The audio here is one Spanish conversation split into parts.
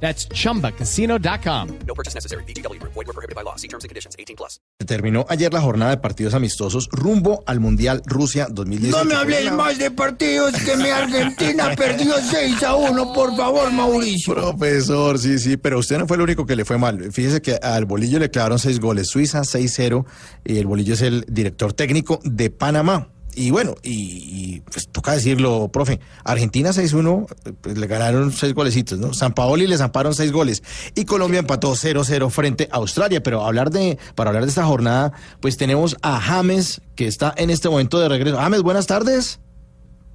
That's chumbacasino.com. No purchase necessary. BGW. Void were prohibited by law. See terms and conditions. 18 plus. Terminó ayer la jornada de partidos amistosos rumbo al Mundial Rusia 2018. No me hables más de partidos que mi Argentina perdió 6 a 1, por favor, Mauricio. Profesor, sí, sí, pero usted no fue el único que le fue mal. Fíjese que al Bolillo le clavaron seis goles, Suiza 6-0, y el Bolillo es el director técnico de Panamá. Y bueno, y, y, pues toca decirlo, profe, Argentina 6-1, pues le ganaron seis golecitos, ¿no? San Paoli le zamparon seis goles y Colombia empató 0-0 frente a Australia. Pero hablar de, para hablar de esta jornada, pues tenemos a James, que está en este momento de regreso. James, buenas tardes.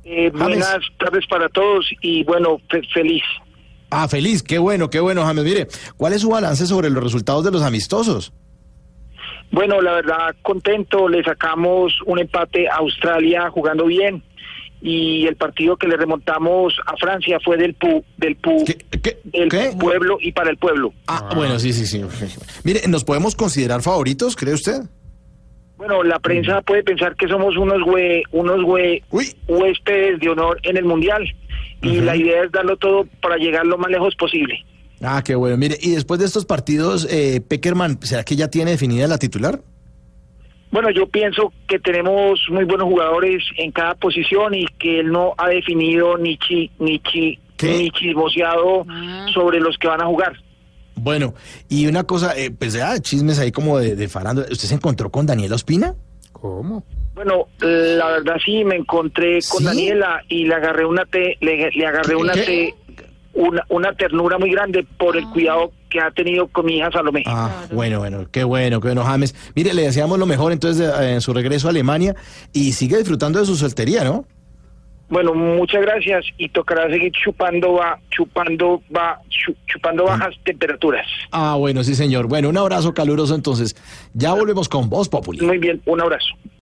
Eh, buenas tardes para todos y bueno, fe- feliz. Ah, feliz, qué bueno, qué bueno, James. Mire, ¿cuál es su balance sobre los resultados de los amistosos? Bueno, la verdad, contento, le sacamos un empate a Australia jugando bien y el partido que le remontamos a Francia fue del pu, del pu, ¿Qué? qué, del qué? pueblo y para el pueblo. Ah, bueno, sí, sí, sí. Mire, ¿nos podemos considerar favoritos, cree usted? Bueno, la prensa puede pensar que somos unos hue, unos hue- Uy. huéspedes de honor en el mundial y la idea es darlo todo para llegar lo más lejos posible. Ah, qué bueno. Mire, y después de estos partidos, eh, Peckerman, ¿será que ya tiene definida la titular? Bueno, yo pienso que tenemos muy buenos jugadores en cada posición y que él no ha definido ni chi, ni chi, ¿Qué? ni chismoseado sobre los que van a jugar. Bueno, y una cosa, eh, pues ya, chismes ahí como de, de farándula. ¿Usted se encontró con Daniel Ospina? ¿Cómo? Bueno, la verdad sí me encontré con ¿Sí? Daniela y le agarré una te, le, le agarré una ¿Qué? Una, una ternura muy grande por el cuidado que ha tenido con mi hija Salomé. Ah, bueno, bueno, qué bueno, qué bueno, James. Mire, le deseamos lo mejor entonces de- eh, en su regreso a Alemania y sigue disfrutando de su soltería, ¿no? Bueno, muchas gracias y tocará seguir chupando va, chupando va, chu- chupando bajas temperaturas. Ah, bueno, sí, señor. Bueno, un abrazo caluroso entonces. Ya volvemos con Voz Populi. Muy bien, un abrazo.